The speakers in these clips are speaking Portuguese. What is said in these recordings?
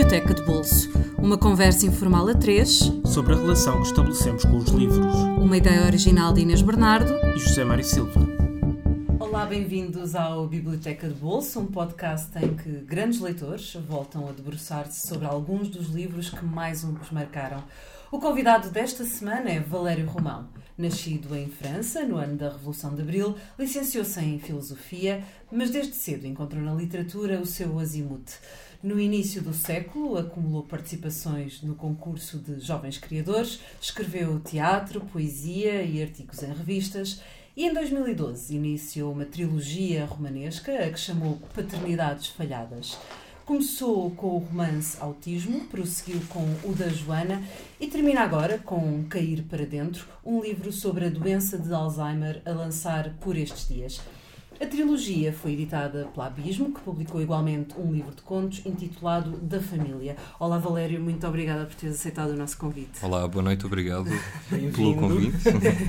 Biblioteca de Bolso. Uma conversa informal a três sobre a relação que estabelecemos com os livros. Uma ideia original de Inês Bernardo e José Mário Silva. Olá, bem-vindos ao Biblioteca de Bolso, um podcast em que grandes leitores voltam a debruçar-se sobre alguns dos livros que mais os marcaram. O convidado desta semana é Valério Romão. Nascido em França, no ano da Revolução de Abril, licenciou-se em Filosofia, mas desde cedo encontrou na literatura o seu azimuth. No início do século, acumulou participações no concurso de jovens criadores, escreveu teatro, poesia e artigos em revistas. E em 2012 iniciou uma trilogia romanesca a que chamou Paternidades Falhadas. Começou com o romance Autismo, prosseguiu com o da Joana e termina agora com Cair para Dentro, um livro sobre a doença de Alzheimer a lançar por estes dias. A trilogia foi editada pela Abismo, que publicou igualmente um livro de contos intitulado Da Família. Olá Valério, muito obrigada por teres aceitado o nosso convite. Olá, boa noite, obrigado pelo convite.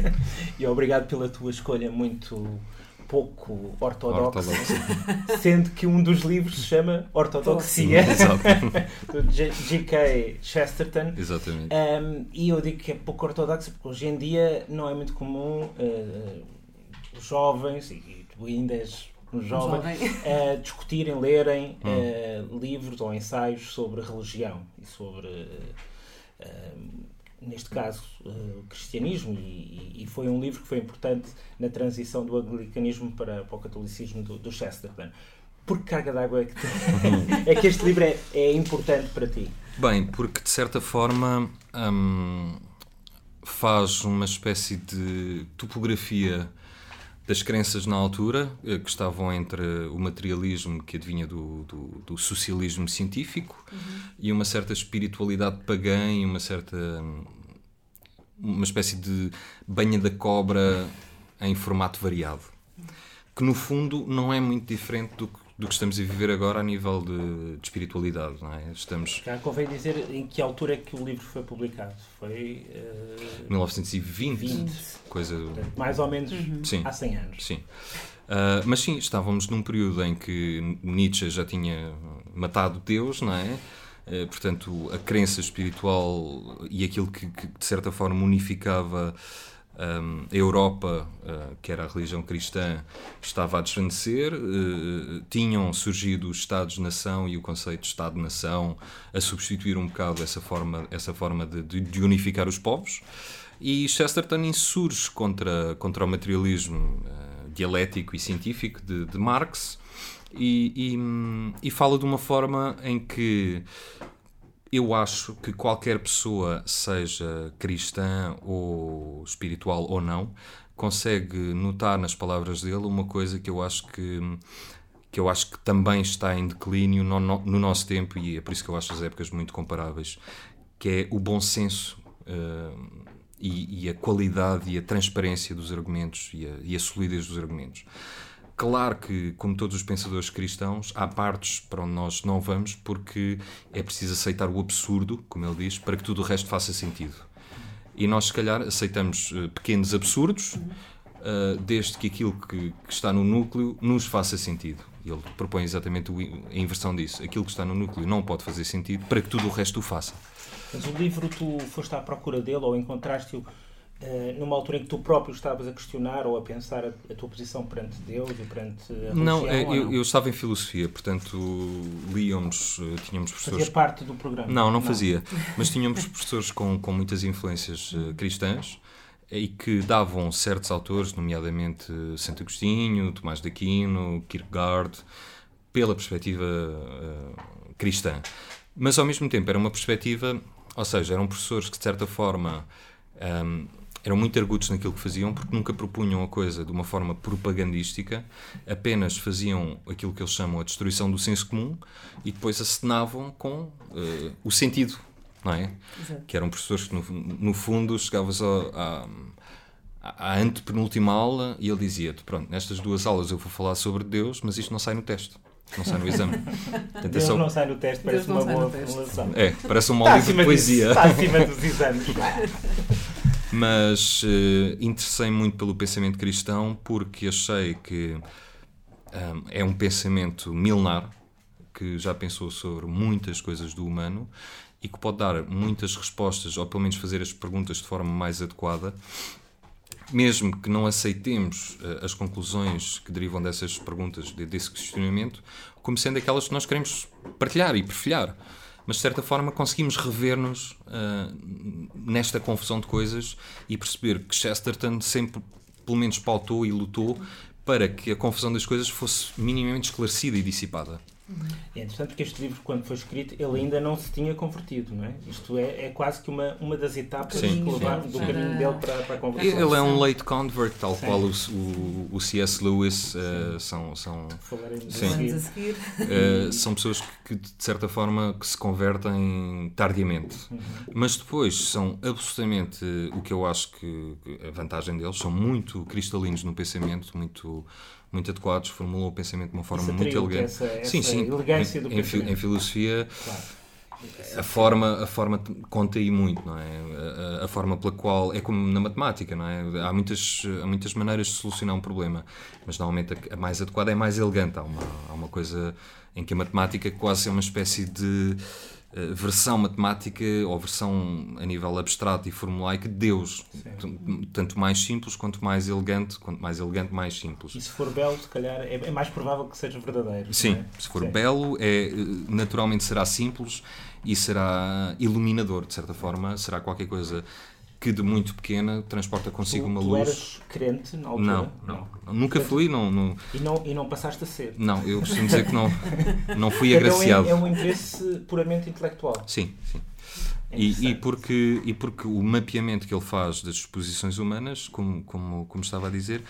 e obrigado pela tua escolha muito pouco ortodoxa, sendo que um dos livros se chama Ortodoxia, do G.K. Chesterton. Exatamente. Um, e eu digo que é pouco ortodoxo porque hoje em dia não é muito comum uh, os jovens, e ainda és um jovem, jovem. Uh, discutirem, lerem uh, livros ou ensaios sobre religião e sobre neste caso, uh, o cristianismo, e, e, foi um livro que foi importante na transição do anglicanismo para, para o catolicismo do, do Chesterton. Por que carga d'água é que, é que este livro é, é, importante para ti? Bem, porque de certa forma hum, faz uma espécie de topografia das crenças na altura, eh, que estavam entre o materialismo que advinha do, do, do socialismo científico uhum. e uma certa espiritualidade pagã e uma certa. uma espécie de banha da cobra em formato variado. Que no fundo não é muito diferente do que do que estamos a viver agora a nível de, de espiritualidade, não é? Estamos... Já convém dizer em que altura é que o livro foi publicado. Foi... Uh... 1920. 20. Coisa... mais ou menos uhum. sim, há 100 anos. Sim. Uh, mas sim, estávamos num período em que Nietzsche já tinha matado Deus, não é? Uh, portanto, a crença espiritual e aquilo que, que de certa forma unificava um, a Europa, uh, que era a religião cristã, estava a desvanecer, uh, tinham surgido os Estados-nação e o conceito de Estado-nação a substituir um bocado essa forma, essa forma de, de, unificar os povos. E Chesterton insurge contra, contra o materialismo uh, dialético e científico de, de Marx e, e, e, fala de uma forma em que eu acho que qualquer pessoa, seja cristã ou espiritual ou não, consegue notar nas palavras dele uma coisa que eu acho que que eu acho que também está em declínio no, no, no nosso tempo e é por isso que eu acho as épocas muito comparáveis, que é o bom senso uh, e, e, a qualidade e a transparência dos argumentos e a, e a solidez dos argumentos. Claro que, como todos os pensadores cristãos, há partes para onde nós não vamos porque é preciso aceitar o absurdo, como ele diz, para que tudo o resto faça sentido. E nós, se calhar, aceitamos uh, pequenos absurdos, uh, desde que aquilo que, está no núcleo nos faça sentido. Ele propõe exatamente a inversão disso. Aquilo que está no núcleo não pode fazer sentido para que tudo o resto o faça. Mas o livro, tu foste à procura dele ou encontraste-o Uh, numa altura em que tu próprio estavas a questionar ou a pensar a, a tua posição perante Deus e perante a religião? Não, eu, não? eu, estava em filosofia, portanto líamos, eh, tínhamos professores... Fazia parte do programa? Não, não, não. fazia, mas tínhamos professores com, com muitas influências uh, cristãs e que davam certos autores, nomeadamente Santo Agostinho, Tomás de Aquino, Kierkegaard, pela perspectiva uh, cristã. Mas ao mesmo tempo era uma perspectiva, ou seja, eram professores que de certa forma... Um, eram muito argutos naquilo que faziam porque nunca propunham a coisa de uma forma propagandística, apenas faziam aquilo que eles chamam a destruição do senso comum e depois acenavam com uh, o sentido, não é? Exato. Que eram professores que, no, no fundo, chegavas à, à antepenúltima aula e ele dizia-te: Pronto, nestas duas aulas eu vou falar sobre Deus, mas isto não sai no teste. Não sai no exame. Portanto, é Deus só... não sai no teste, parece uma boa formulação. É, parece um molde de poesia. Está acima dos exames. Mas uh, interessei muito pelo pensamento cristão porque achei que um, é um pensamento milenar que já pensou sobre muitas coisas do humano e que pode dar muitas respostas, ou pelo menos fazer as perguntas de forma mais adequada, mesmo que não aceitemos uh, as conclusões que derivam dessas perguntas, de, desse questionamento, como sendo aquelas que nós queremos partilhar e perfilhar. Mas de certa forma conseguimos rever-nos uh, nesta confusão de coisas e perceber que Chesterton sempre, pelo menos, pautou e lutou para que a confusão das coisas fosse minimamente esclarecida e dissipada. É interessante porque este livro, quando foi escrito, ele ainda não se tinha convertido, não é? Isto é, é quase que uma, uma das etapas sim, que levaram do caminho dele para, para a conversão. Ele é um late convert, tal sim. qual o, o, o C.S. Lewis uh, são. são sim. Uh, são pessoas que, de certa forma, que se convertem tardiamente. Uhum. Mas depois são absolutamente o que eu acho que a vantagem deles, são muito cristalinos no pensamento, muito muito adequados, formulam o pensamento de uma forma muito elegante. Essa, essa sim, sim. Elegância do em, em, filosofia, claro. a forma, a forma conta aí muito, não é? A, a, forma pela qual é como na matemática, não é? Há muitas, há muitas maneiras de solucionar um problema, mas normalmente a, a mais adequada é mais elegante. Há uma, há uma coisa em que a matemática quase é uma espécie de versão matemática ou versão a nível abstrato e formulaico de Deus. Sim. Tanto mais simples quanto mais elegante, quanto mais elegante, mais simples. E se for belo, se calhar é, é mais provável que seja verdadeiro. Sim, é? se for Sim. belo, é, eh, naturalmente será simples e será iluminador, de certa forma, será qualquer coisa que de muito pequena transporta consigo tu, uma tu luz. Tu eras crente na altura? Não, não. não. Nunca fui. Não, não... E, não, e não passaste a ser? Não, eu costumo dizer que não, não fui agraciado. Então é, é um interesse puramente intelectual? Sim, sim. É e, e, porque, e porque o mapeamento que ele faz das exposições humanas, como, como, como estava a dizer,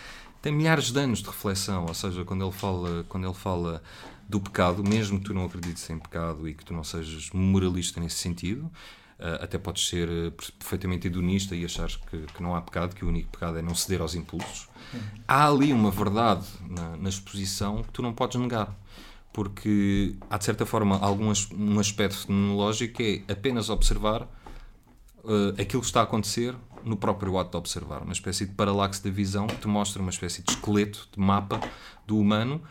tem milhares de anos de reflexão. Ou seja, quando ele fala, quando ele fala do pecado, mesmo que tu não acredites em pecado e que tu não sejas moralista nesse sentido, até podes ser uh, perfeitamente hedonista e achar que, que, não há pecado, que o único pecado é não ceder aos impulsos. Há ali uma verdade na, na, exposição que tu não podes negar. Porque há, de certa forma, algum um aspecto fenomenológico que é apenas observar uh, aquilo que está a acontecer no próprio ato de observar. Uma espécie de paralaxe da visão que te mostra uma espécie de esqueleto, de mapa do humano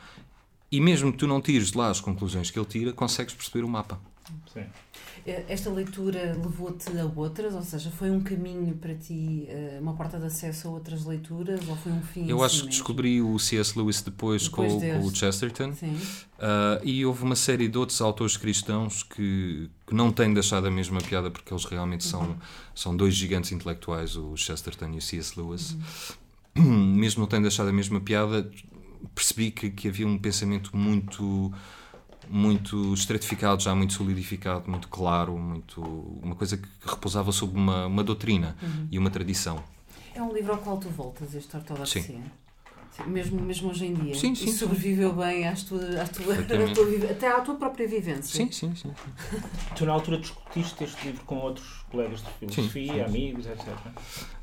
e mesmo que tu não tires lá as conclusões que ele tira, consegues perceber o mapa. Sim. Eh, esta leitura levou-te a outras? Ou seja, foi um caminho para ti, eh, uma porta de acesso a outras leituras? Ou foi um fim Eu acho que descobri o C.S. Lewis depois, depois com, com, o Chesterton. Uh, e houve uma série de outros autores cristãos que, que não têm deixado a mesma piada, porque eles realmente uhum. são, são dois gigantes intelectuais, o Chesterton e o C.S. Lewis. Uhum. Mesmo não tendo deixado a mesma piada, percebi que, que havia um pensamento muito muito estratificado, já muito solidificado, muito claro, muito uma coisa que repousava sobre uma, uma doutrina uhum. e uma tradição. É um livro ao qual tu voltas, este ortodoxia? Sim. Mesmo, mesmo hoje em dia. Sim, sim. E sobreviveu sim. bem às tua, à tua, à tua, até à tua própria vivência. Sim, sim, sim. Tu na altura discutiste este livro com outros colegas de filosofia, sim, amigos, etc.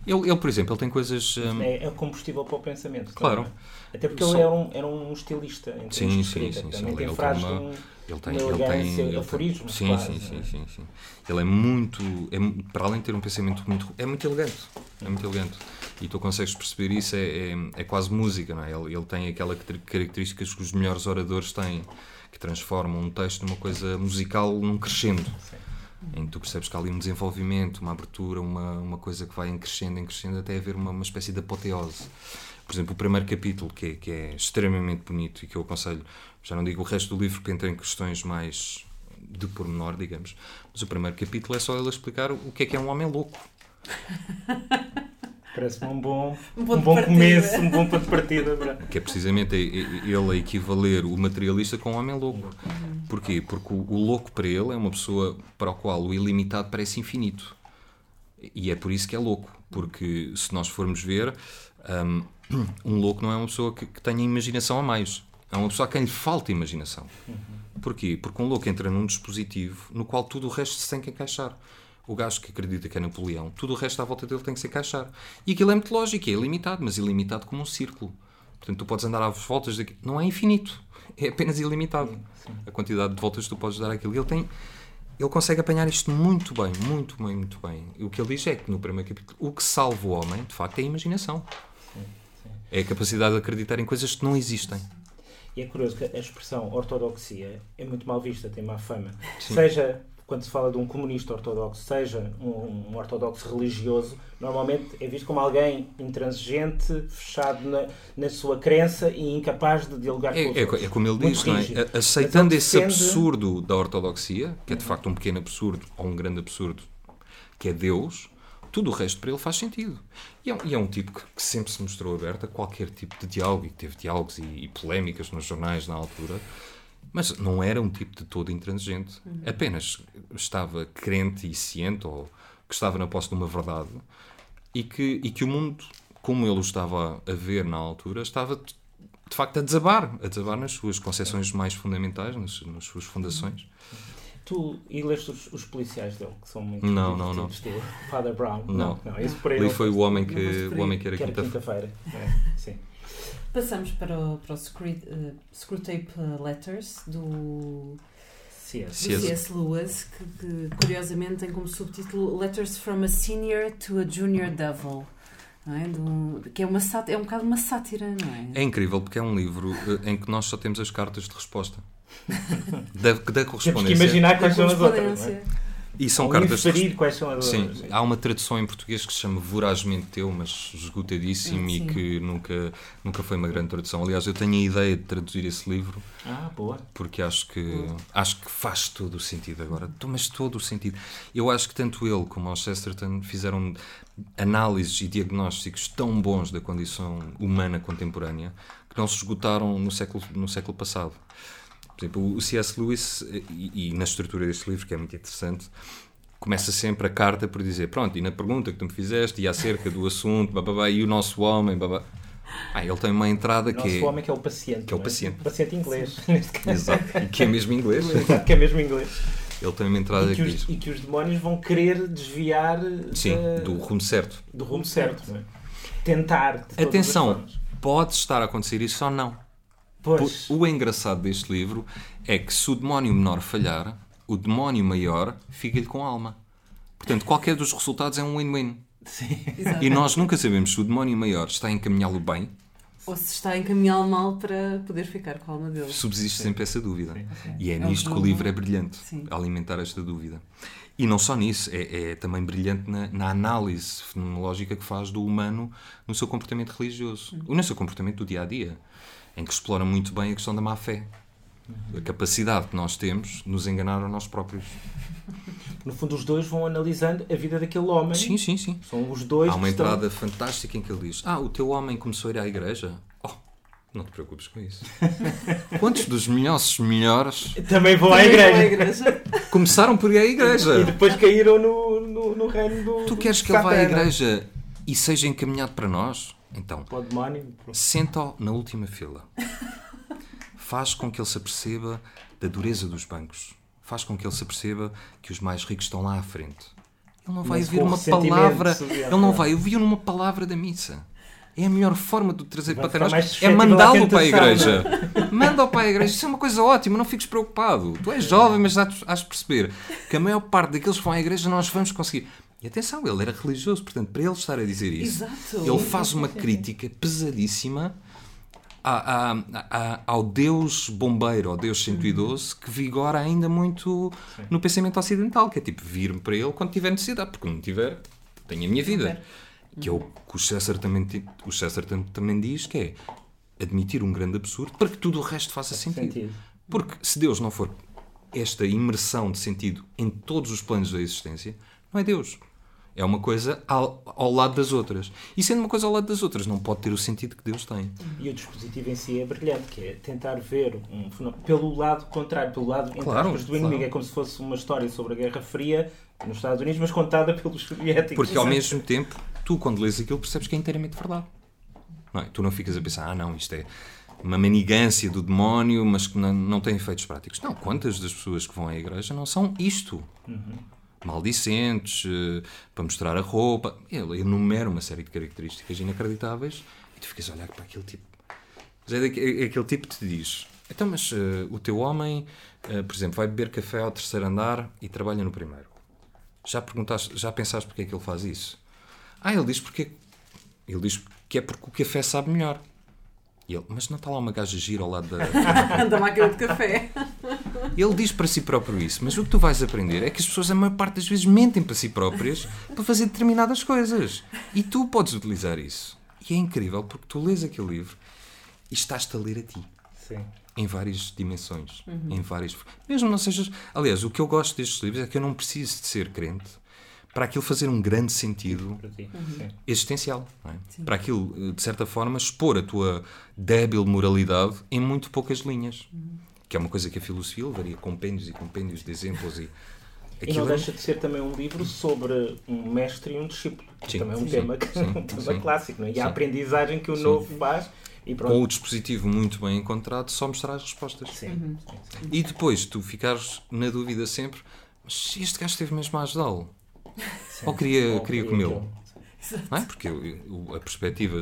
Ele, ele, por exemplo, ele tem coisas. Um... É, é combustível para o pensamento. Claro. Também. Até porque Só... ele era um, era um estilista em sim, sim, sim, Também tem ele frases uma, ele tem, ele tem ele aforismos. Sim, sim, sim, sim, sim. Ele é muito. É, para além de ter um pensamento muito. É muito elegante. É muito elegante. E tu consegues perceber isso, é, é, é quase música, não é? Ele, ele tem aquela características que os melhores oradores têm, que transformam um texto numa coisa musical num crescendo. Sim em que tu percebes que há ali um desenvolvimento, uma abertura, uma, uma coisa que vai em crescendo, em crescendo, até haver uma, uma espécie de apoteose. Por exemplo, o primeiro capítulo, que é, que é extremamente bonito e que eu aconselho, já não digo o resto do livro, porque entra em questões mais de pormenor, digamos, mas o primeiro capítulo é só ele explicar o que é que é um homem louco. Parece-me um bom, um, um bom começo, um bom ponto de partida. Que é precisamente ele a equivaler o materialista com o homem louco. Porquê? Porque o, o louco para ele é uma pessoa para a qual o ilimitado parece infinito. E é por isso que é louco. Porque se nós formos ver, um, um louco não é uma pessoa que, que, tenha imaginação a mais. É uma pessoa a quem lhe falta imaginação. Porquê? Porque um louco entra num dispositivo no qual tudo o resto se tem que encaixar o gajo que acredita que é Napoleão, tudo o resto à volta dele tem que se encaixar. E aquilo é muito lógico, é ilimitado, mas ilimitado como um círculo. Portanto, tu podes andar às voltas daqui. Não é infinito, é apenas ilimitado. Sim. A quantidade de voltas que tu podes dar àquilo. Ele tem. Ele consegue apanhar isto muito bem, muito bem, muito bem. E o que ele diz é que no primeiro capítulo o que salva o homem, de facto, é a imaginação. Sim, sim. É a capacidade de acreditar em coisas que não existem. E é curioso que a expressão ortodoxia é muito mal vista, tem má fama. Sim. Seja quando se fala de um comunista ortodoxo, seja um, um, ortodoxo religioso, normalmente é visto como alguém intransigente, fechado na, na sua crença e incapaz de dialogar é, com os é, outros. É como ele diz, é? aceitando esse defende... absurdo da ortodoxia, que é de facto um pequeno absurdo ou um grande absurdo, que é Deus, tudo o resto para ele faz sentido. E é, um, e é um tipo que, que, sempre se mostrou aberto a qualquer tipo de diálogo e que teve diálogos e, e polémicas nos jornais na altura mas não era um tipo de todo intransigente. Uhum. Apenas estava crente e ciente, ou que estava na posse de uma verdade, e que, e que o mundo, como ele o estava a ver na altura, estava de, facto a desabar, a desabar nas suas concepções mais fundamentais, nas, nas suas fundações. Tu e leste os, os, policiais dele, que são muito não, não, não. Father Brown. Não, não, não por aí Li foi o homem que, o homem que era quinta-feira. Quinta é, sim. Passamos para o, para o Screwtape uh, Screwtape Letters do C.S. C.S. Lewis, que, que, curiosamente tem como subtítulo Letters from a Senior to a Junior Devil. É? Do, que é, uma é um bocado uma sátira, não é? É incrível porque é um livro eh, em que nós só temos as cartas de resposta da, da correspondência. Temos que imaginar quais são as outras. Não é? E são cartas. Inferir quais são as sim, sim, há uma tradução em português que se chama Vorazmente Teu, mas esgotadíssimo e que nunca, nunca foi uma grande tradução. Aliás, eu tenho a ideia de traduzir esse livro. Ah, boa. Porque acho que, acho que faz todo o sentido agora. Mas todo o sentido. Eu acho que tanto ele como o Chesterton fizeram análises e diagnósticos tão bons da condição humana contemporânea que não se esgotaram no século, no século passado. Por exemplo, o C.S. Lewis, e, e, na estrutura deste livro, que é muito interessante, começa sempre a carta por dizer: Pronto, e na pergunta que tu me fizeste, e acerca do assunto, bababá, e o nosso homem, babá. Ah, ele tem uma entrada que é. O nosso homem que é o paciente. Que é o é? paciente. O paciente inglês, neste caso. Exato. E que é mesmo inglês. Exato, que é mesmo inglês. Ele tem uma entrada e que, que os, diz. E que os demónios vão querer desviar. Sim, da... do rumo certo. Do rumo certo. É? Tentar. Atenção, pode estar a acontecer isso ou não. Pois. O engraçado deste livro é que se o demónio menor falhar, o demónio maior fica-lhe com alma. Portanto, qualquer dos resultados é um win-win. E nós nunca sabemos se o demónio maior está a encaminhá-lo bem ou se está a encaminhá-lo mal para poder ficar com a alma dele. Subsiste sempre essa dúvida. Sim, sim. E é, é nisto que o livro é brilhante, alimentar esta dúvida. E não só nisso, é, é também brilhante na, na, análise fenomenológica que faz do humano no seu comportamento religioso, ou no seu comportamento do dia a dia em que explora muito bem a questão da má fé. A capacidade que nós temos de nos enganar a nós próprios. No fundo, os dois vão analisando a vida daquele homem. Sim, sim, sim. São os dois. Há uma entrada estão... fantástica em que ele diz: Ah, o teu homem começou a ir à igreja. Não te preocupes com isso. Quantos dos melhores melhores também vão à igreja. Começaram por ir à igreja. E depois caíram no, no, no reino do. Tu queres que ele vá à igreja e seja encaminhado para nós? Então, senta-o na última fila. Faz com que ele se aperceba da dureza dos bancos. Faz com que ele se aperceba que os mais ricos estão lá à frente. Ele não vai ouvir uma palavra. Ele não vai ouvir uma palavra da missa. É a melhor forma de o trazer para nós. É mandá-lo para a igreja. Manda-o para a igreja. Isso é uma coisa ótima, não fiques preocupado. Tu és jovem, mas has de perceber que a maior parte daqueles que vão à igreja nós vamos conseguir. E atenção, ele era religioso, portanto, para ele estar a dizer isso, Exato. ele faz uma crítica pesadíssima a, a, a, ao Deus bombeiro, ao Deus 112, uhum. que vigora ainda muito Sim. no pensamento ocidental, que é tipo, vir-me para ele quando tiver necessidade, porque não tiver, tenho a minha vida. Que é o que o César também, o César também diz, que é admitir um grande absurdo para que tudo o resto faça sentido. sentido. Porque se Deus não for esta imersão de sentido em todos os planos da existência, não é Deus. É uma coisa ao, ao, lado das outras. E sendo uma coisa ao lado das outras, não pode ter o sentido que Deus tem. E o dispositivo em si é brilhante, que é tentar ver um fenómeno pelo lado contrário, pelo lado claro, do inimigo. Claro. É como se fosse uma história sobre a Guerra Fria nos Estados Unidos, mas contada pelos soviéticos. Porque ao mesmo tempo, tu quando lês aquilo percebes que é inteiramente verdade. Não é? Tu não ficas a pensar, ah não, isto é uma manigância do demónio, mas que não, não tem efeitos práticos. Não, quantas das pessoas que vão à igreja não são isto? Uhum maldicentes, eh, para mostrar a roupa. Ele enumera uma série de características inacreditáveis e tu ficas a olhar para aquele tipo. Mas é, é, aquele tipo que te diz: então, mas uh, o teu homem, uh, por exemplo, vai beber café ao terceiro andar e trabalha no primeiro. Já perguntaste, já pensaste porque é que ele faz isso? Ah, ele diz porque ele diz que é porque o café sabe melhor. E ele, mas não está lá uma gaja gira ao lado da, da máquina de café. Ele diz para si próprio isso, mas o que tu vais aprender é que as pessoas, a maior parte das vezes, mentem para si próprias para fazer determinadas coisas. E tu podes utilizar isso. E é incrível porque tu lês aquele livro e estás-te a ler a ti. Sim. Em várias dimensões. Em várias... Mesmo não sejas. Aliás, o que eu gosto destes livros é que eu não preciso de ser crente para aquilo fazer um grande sentido. Uhum. Existencial. não é? Para aquilo, de certa forma, expor a tua débil moralidade em muito poucas linhas. Que é uma coisa que a filosofia levaria compêndios e compêndios de exemplos e. E não Aquilo é- deixa de ser também um livro sobre um mestre e um discípulo. que Sim. também é um Sim. tema, Sim. um tema Sim. clássico, não é? E a aprendizagem que o novo faz. E com pronto. o dispositivo muito bem encontrado, só mostrar as respostas. Sim. Uhum. sim, sim. E depois tu ficares na dúvida sempre: mas este gajo esteve mesmo a ajudá-lo? Ou queria, Ou queria queria comê-lo? Não é? Porque a perspectiva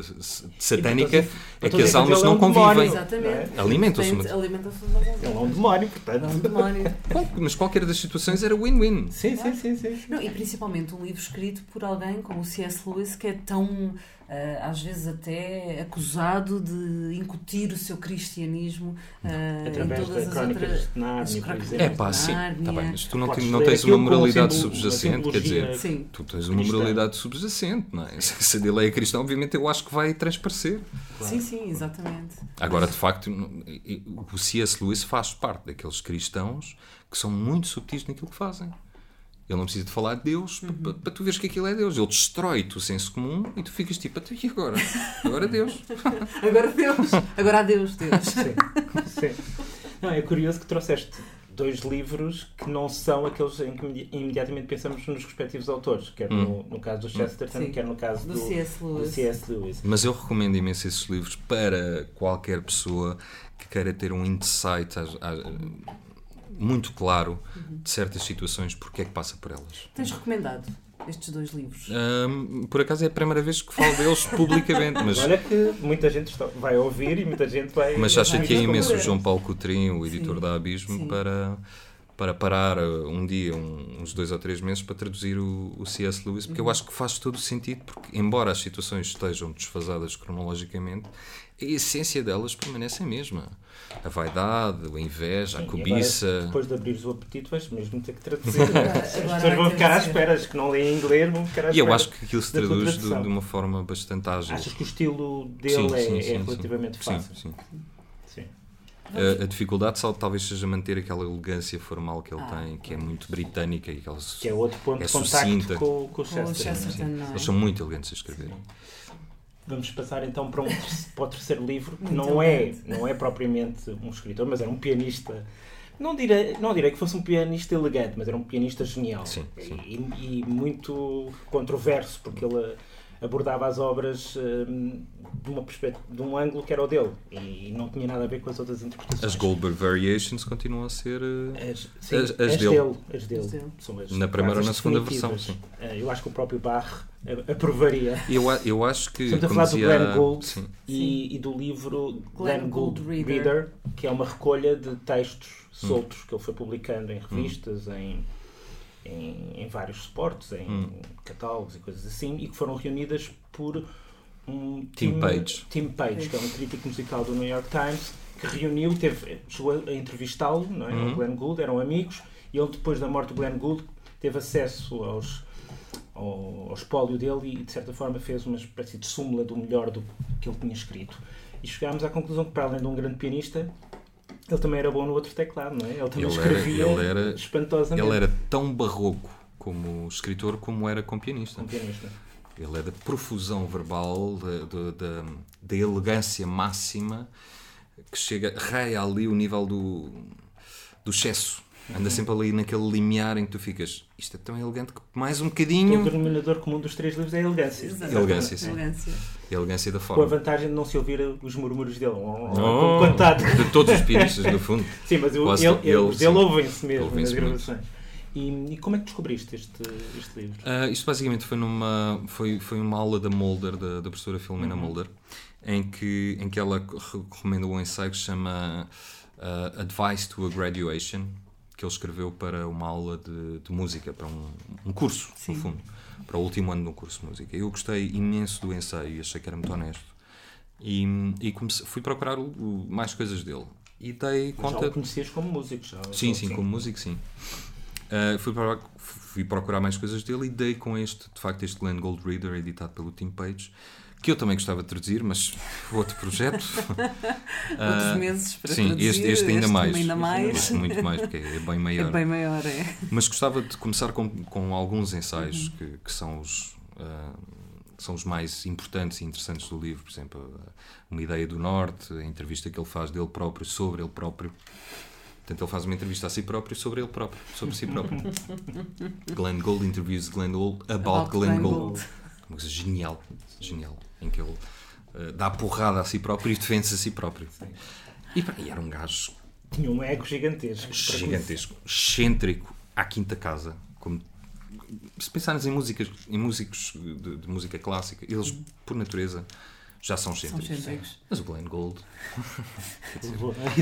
satânica é que as almas não é demónio. convivem. Exatamente. Alimentam-se uma- Alimentam-se de uma Ele é um demónio, portanto. É um demónio. Bom, Mas qualquer das situações era win-win. Sim, sim, sim, sim. Não, e principalmente um livro escrito por alguém como o C.S. Lewis, que é tão, às vezes até acusado de incutir o seu cristianismo ah, em todas das as outras... de Nárnia, as por crónicas exemplo. É pá, sim. Tá bem, mas tu não, tens- não tens uma um moralidade subjacente, quer dizer, Sim. tu tens uma cristã. moralidade subjacente, não é? Se a dele é cristã, obviamente eu acho que vai transparecer. Sim, sim, exatamente. Agora, de facto, o C.S. Lewis faz parte daqueles cristãos que são muito subtis naquilo que fazem. Ele não precisa de falar de Deus Uhum. para, para tu veres que aquilo é Deus. Ele destrói-te o senso comum e tu ficas tipo, "Então, e agora? Agora Deus. Agora Deus, agora adeus Deus. Sim, sim. Não, é curioso que trouxeste dois livros que não são aqueles em que imedi- imediatamente pensamos nos respectivos autores, quer no, no caso do Chesterton, Sim. quer no caso Do do, C.S. do Lewis. C.S. Lewis. Mas eu recomendo imenso esses livros para qualquer pessoa que queira ter um insight às- às- muito claro de certas situações, porque é que passa por elas. Tens recomendado estes dois livros? Hum, por acaso é a primeira vez que falo deles publicamente, mas, Olha que muita gente está- vai ouvir e muita gente vai. mas vai chateei imenso o. João Paulo Coutrinho, o editor Sim. da Abismo, Sim. para, para parar uh, um dia, um- uns dois ou três meses, para traduzir o, o C.S. Lewis, porque eu acho que faz todo o sentido, porque embora as situações estejam desfasadas cronologicamente, a essência delas permanece a mesma. A vaidade, a inveja, a Sim, e cobiça. agora, depois de abrir o apetite, vais mesmo ter que traduzir. As pessoas vão ficar que à ser. espera, as que não leem inglês vão ficar à E eu acho que aquilo se traduz de, de uma forma bastante ágil. Achas que o estilo dele Sim, é, sim, é sim, relativamente sim. fácil? Sim, sim. Sim. A, a dificuldade só talvez seja manter aquela elegância formal que ele Ah, tem, que é muito britânica e que ela Que é outro ponto É de contacto com, com o Com o Chesterton. É? Eles são muito elegantes a escrever. Vamos passar então para, um, para o terceiro livro, que Muito não é, não é propriamente um escritor, mas era um pianista. Não direi, não direi que fosse um pianista elegante, mas era um pianista genial. Sim, sim. E, e muito controverso, porque ele abordava as obras hum, de, uma perspectiva, de um ângulo que era o dele e não tinha nada a ver com as outras interpretações. As Goldberg Variations continuam a ser. eh, As, sim, As- as, as dele. dele. As dele. São as Na primeira ou na segunda versão, Eh, Eu acho que o próprio Bach a- aprovaria. Eu, a- eu acho que. Estamos a falar do Glenn Gould Sim. e, e do livro Glenn Glenn Gould Gould Reader. Reader. que é uma recolha de textos Hum. soltos que ele foi publicando em revistas, em, em, em vários suportes, em Hum. catálogos e coisas assim, e que foram reunidas por um Tim Page. Tim Page, que é um crítico musical do New York Times, que reuniu, teve, chegou a entrevistá-lo, não é? Uhum. o Glenn Gould, eram amigos, e ele depois da morte do Glenn Gould teve acesso aos ao, ao espólio dele e de certa forma fez uma espécie de súmula do melhor do que ele tinha escrito. E chegámos à conclusão que para além de um grande pianista, ele também era bom no outro teclado, não é? Ele também Ele era- escrevia ele era- espantosamente. Ele era tão barroco como escritor como era como pianista. pianista. Ele é da profusão verbal, da elegância máxima, que chega, raia ali o nível do, do excesso. Anda sempre ali naquele limiar em que tu ficas, isto é tão elegante que mais um O bocadinho. denominador comum dos três livros é a elegância. Exato. Elegância, sim. Elegância. A elegância da Com a forma. vantagem de não se ouvir os murmúrios dele. Oh, Como contado. de todos os pianistas, no fundo. Sim, mas eu, Quase ele, ele, ele, sim. ouvem-se mesmo Ouvem-se nas muito. gravações. E, e como é que descobriste este, este livro? Ah, isto basicamente foi numa foi, foi uma aula da Mulder, da, da professora Filomena Uhum. Mulder, em que, em que ela re- recomenda um ensaio que se chama ah, Advice to a Graduation, que ele escreveu para uma aula de, de música, para um, um curso, Sim. no fundo, para o último ano de um curso de música. Eu gostei imenso do ensaio e achei que era muito honesto. E, e comecei, fui procurar o, mais coisas dele. E dei conta. Já o conhecias como músico? Já, sim, sim, como músico, sim. Uh, fui, procurar, fui, procurar, mais coisas dele e dei com este, de facto, este Glenn Gold Reader editado pelo Tim Page, que eu também gostava de traduzir, mas outro projeto. Outros uh, meses para sim, traduzir. Este, este ainda este mais. Ainda mais. Este muito mais, porque é bem maior. É bem maior, é. Mas gostava de começar com, com alguns ensaios uhum. que, que, são os. Uh, são os mais importantes e interessantes do livro, por exemplo, Uma Ideia do Norte, a entrevista que ele faz dele próprio sobre ele próprio. Portanto, ele faz uma entrevista a si próprio sobre ele próprio, sobre si próprio. Glenn Gould interviews Glenn Gould about, about Glenn, Glenn Gould. Gould. Uma coisa genial, genial, em que ele uh, dá porrada a si próprio e defende-se a si próprio. E, e, era um gajo. Tinha um ego gigantesco. Gigantesco, excêntrico, à quinta casa, como se pensarmos em músicas, em músicos de, de música clássica, eles por natureza já são excêntricos. Mas o Glenn Gould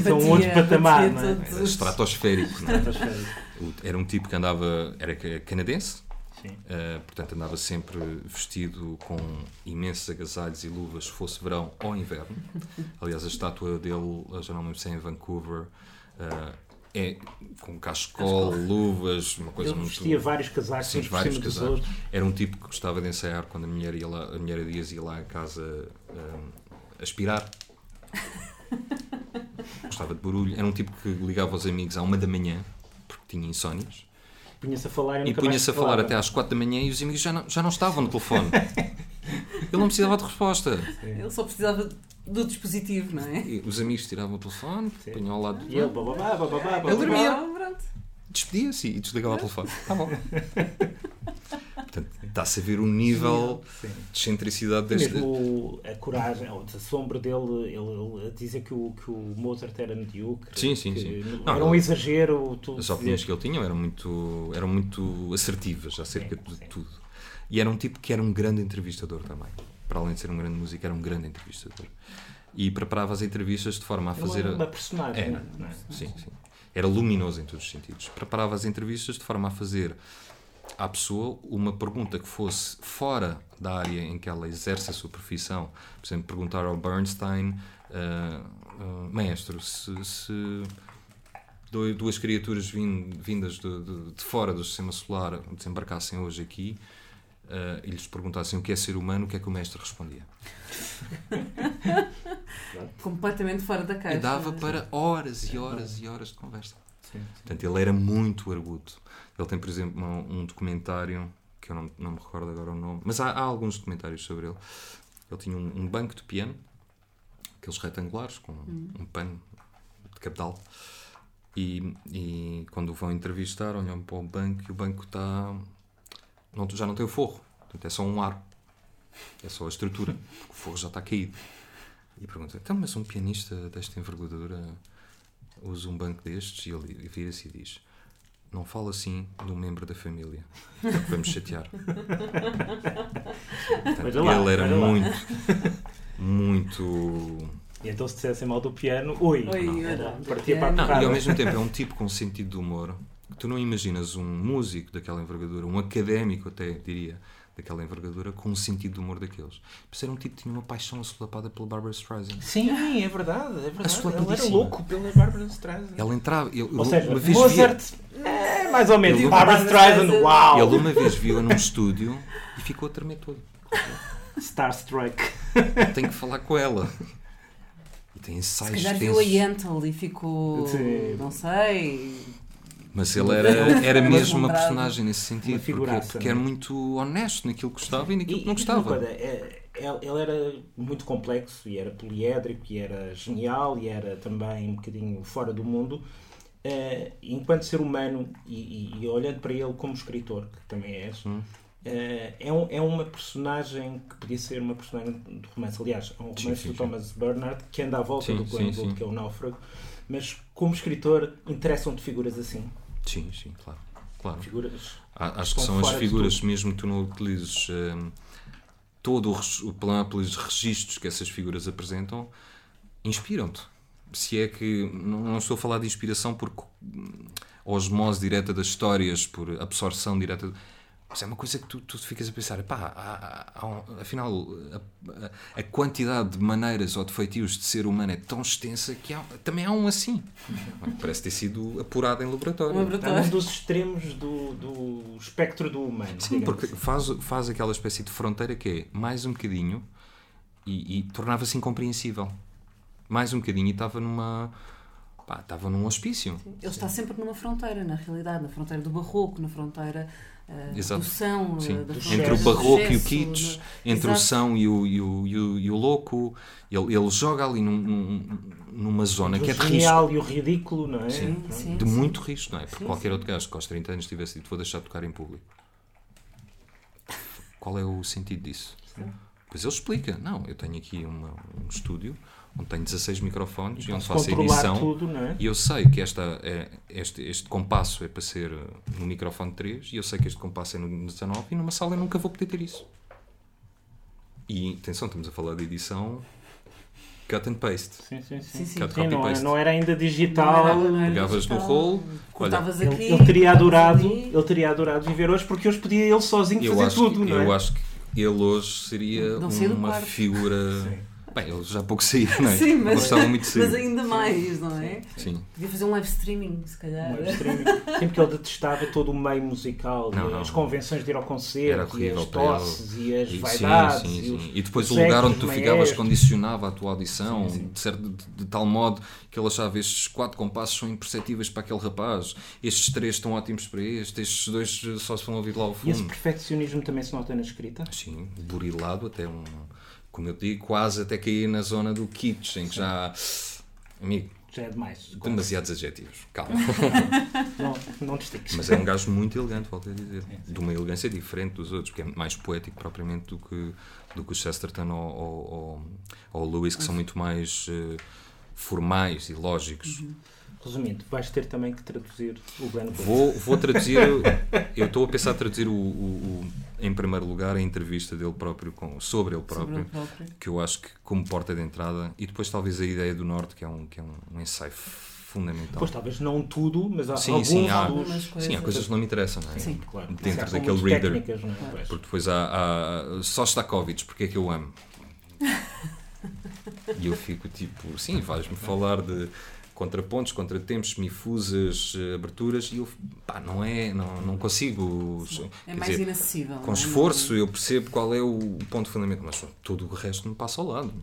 é um outro patamar, não é? Era estratosférico. Não é? Era um tipo que andava, era canadense, uh, portanto andava sempre vestido com imensos agasalhos e luvas, fosse verão ou inverno. Aliás, a estátua dele, já não me lembro se é em Vancouver, uh, é com cachecol, luvas, uma coisa Ele muito. vestia vários casacos, sim, vários casacos. Era um tipo que gostava de ensaiar quando a mulher, ia lá, a mulher Dias ia lá a casa um, aspirar. gostava de barulho. Era um tipo que ligava aos amigos à uma da manhã, porque tinha insónias. Punha-se a falar e, e punha-se a falar até às quatro da manhã e os amigos já não, já não estavam no telefone. Ele não precisava de resposta. Sim. Ele só precisava do dispositivo, não é? E os amigos tiravam o telefone, punham ao lado do. E ele, bababá, bababá, Ele dormia. Despedia-se e desligava o telefone. Tá bom. Está-se a ver o nível sim, sim. de excentricidade deste. Mesmo a coragem, a sombra dele, ele, ele dizia que o, que o Mozart era medíocre. Sim, sim, sim. Não, era um exagero. As opiniões que ele tinha eram muito, eram muito assertivas acerca sim, de tudo. E era um tipo que era um grande entrevistador também para além de ser um grande músico, era um grande entrevistador. E preparava as entrevistas de forma a fazer. Uma personagem, era, não é? Sim, sim. Era luminoso em todos os sentidos. Preparava as entrevistas de forma a fazer à pessoa uma pergunta que fosse fora da área em que ela exerce a sua profissão. Por exemplo, perguntar ao Bernstein, uh, uh, maestro, se, se duas criaturas vindas de, de, de, fora do sistema solar desembarcassem hoje aqui, uh, e lhes perguntassem o que é ser humano, o que é que o mestre respondia? Completamente fora da caixa. E dava para horas e horas e horas de conversa. Sim, sim. Portanto, ele era muito arguto. Ele tem, por exemplo, um, um documentário que eu não, não me recordo agora o nome, mas há, há alguns documentários sobre ele. Ele tinha um, um banco de piano, aqueles retangulares, com hum. um pano de cabedal. E, e quando o vão entrevistar, olham para o banco e o banco está não, já não tem o forro. Portanto, é só um aro. É só a estrutura. o forro já está caído. E pergunta: então, mas um pianista desta envergadura usa um banco destes? E ele vira-se e diz: não fala assim de um membro da família. Vamos chatear. Portanto, ele era muito, muito. E então, se dissessem mal do piano, oi, oi não, era, partia para a não, E ao mesmo tempo é um tipo com sentido de humor Tu não imaginas um músico daquela envergadura, um académico até, diria, daquela envergadura, com um sentido de humor daqueles. Por ser um tipo que tinha uma paixão assolapada pela Barbara Streisand. Sim, é verdade, é verdade. Ele era louco pela Barbara Streisand. Ela entrava... Ele, Ou seja, uma vez Mozart... Via... É, mais ou menos. Ele, Barbara Streisand, uau! Ele uma vez viu-a num estúdio e ficou a tremer todo. Starstruck. Tenho que falar com ela. E tem ensaios Se calhar viu a Yentl e ficou... Sim. Não sei mas ele era, era mesmo uma personagem nesse sentido, porque, porque era muito honesto naquilo que gostava e naquilo e, que não gostava. Coisa, é, ele era muito complexo e era poliédrico e era genial e era também um bocadinho fora do mundo. Uh, enquanto ser humano e, e, olhando para ele como escritor, que também és, hum. uh, é, um, é uma personagem que podia ser uma personagem de romance. Aliás, é um romance sim, sim, do Thomas sim. Bernard que anda à volta do Gould, que é o náufrago. Mas como escritor, interessam-te figuras assim. Sim, sim, claro. claro. Figuras. Acho que são as figuras, mesmo que tu não utilizes um, todo o, o pelos registros que essas figuras apresentam, inspiram-te. Se é que. Não, não, estou a falar de inspiração por hum, osmose direta das histórias, por absorção direta. Mas é uma coisa que tu, tu ficas a pensar, pá, há, há, há, afinal, a, a, quantidade de maneiras ou de feitios de ser humano é tão extensa que há, também há um assim. Parece ter sido apurado em laboratório. É um dos extremos do, do espectro do humano. Sim, porque assim. faz, faz aquela espécie de fronteira que é mais um bocadinho e, e tornava-se incompreensível. Mais um bocadinho e estava numa pá, estava num hospício. Sim. Ele está sempre numa fronteira, na realidade, na fronteira do barroco, na fronteira uh, do são, uh, da entre o barroco e o kitsch, entre Exato. o são e o, e o, e o, e o louco. Ele, ele joga ali num, num, numa zona que é de risco. genial e o ridículo, não é? Sim, sim de sim. muito risco, não é? Porque qualquer outro gajo que aos 30 anos tivesse dito vou deixar de tocar em público. Qual é o sentido disso? Pois ele explica, não, eu tenho aqui uma, um estúdio onde tenho 16 microfones e onde faço edição. Tudo, é? E eu sei que esta é, este, este compasso é para ser eh, no microfone 3 e eu sei que este compasso é no 19 e numa sala eu nunca vou poder ter isso. E atenção, estamos a falar de edição cut and paste. Sim, sim, sim. sim, sim. Cut, sim não, não, era ainda digital. Não era, não Pegavas no rolo. Cortavas olha, aqui. Ele, ele teria adorado, ele teria adorado viver hoje porque hoje podia ele sozinho eu fazer tudo, que, não é? Eu acho que ele hoje seria uma figura. Sim Bem, eles já há pouco saíram, não é? Sim, mas, gostavam muito de sair. mas ainda mais, não é? Sim. Podia fazer um live streaming, se calhar. Um live streaming. Sim, porque ele detestava todo o meio musical, não, não. as convenções de ir ao concerto, e as tosses, e as vaidades. Sim, sim, sim. E, depois o lugar onde tu ficavas condicionava a tua audição, sim, sim. De, certo, de, de, tal modo que ele achava estes quatro compassos são imperceptíveis para aquele rapaz, estes três estão ótimos para este, estes dois só se vão ouvir lá ao fundo. E esse perfeccionismo também se nota na escrita? Sim, burilado até um como eu digo, quase até cair na zona do kitsch, em que Sim. já. Amigo. Já é demais. Demasiados adjetivos. Calma. não, não te Mas é um gajo muito elegante, volto a dizer. De uma elegância diferente dos outros, porque é mais poético propriamente do que, do que o Chesterton ou, ou, ou, o Lewis, que são muito mais uh, formais e lógicos. Uhum. Resumindo, vais ter também que traduzir o Glenn Vou, vou traduzir. eu estou a pensar a traduzir o, o, o, em primeiro lugar a entrevista dele próprio com, sobre ele próprio, sobre próprio, que eu acho que como porta de entrada, e depois talvez a ideia do Norte, que é um, que é um, um ensaio fundamental. Pois talvez não tudo, mas há sim, alguns, sim, há, algumas coisas. Sim, há coisas que não me interessam, não é? Sim, claro. Dentro daquele reader. Técnicas, não é? Porque depois há, há só Stakovich, porque é que eu amo? e eu fico tipo, sim, vais-me falar de contrapontos, contratempos, semifusas, eh, aberturas, e eu, pá, não é, não, não consigo. Sim, é mais dizer, inacessível. Com é? esforço eu percebo qual é o ponto fundamental, mas todo o resto me passa ao lado.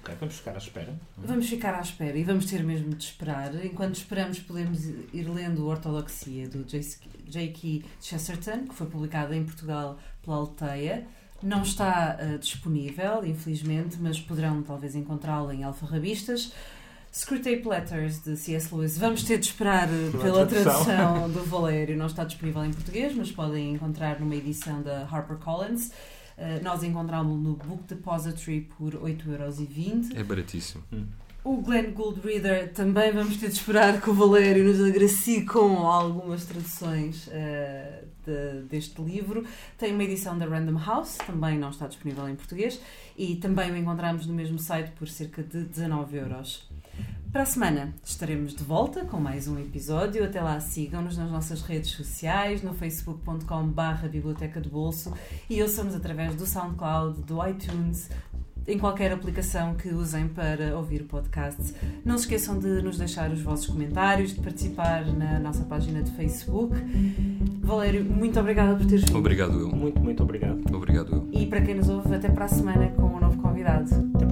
Ok, vamos ficar à espera. Vamos ficar à espera e vamos ter mesmo de esperar. Enquanto esperamos, podemos ir lendo Ortodoxia do J.K. Chesterton, que foi publicada em Portugal pela Alteia. Não está uh, disponível, infelizmente, mas poderão talvez encontrá-lo em alfarrabistas. Screwtape Letters de C.S. Lewis. Vamos ter de esperar eh, pela tradução do Valério. Não está disponível em português, mas podem encontrar numa edição da HarperCollins. Uh, nós encontramos no Book Depository por 8,20€. É baratíssimo. Hum. O Glenn Gould Reader também vamos ter de esperar que o Valério nos agracie com algumas traduções uh, de, deste livro. Tem uma edição da Random House, também não está disponível em português, e também o encontramos no mesmo site por cerca de 19 euros. Para a semana estaremos de volta com mais um episódio. Até lá, sigam-nos nas nossas redes sociais, no facebook.com/barra Biblioteca do Bolso e ouçam-nos através do SoundCloud, do iTunes, em qualquer aplicação que usem para ouvir o podcast. Não se esqueçam de nos deixar os vossos comentários, de participar na nossa página de Facebook. Valério, muito obrigada por teres vindo. Obrigado, eu. Muito, muito obrigado. Obrigado, eu. E para quem nos ouve, até para a semana com um novo convidado. Até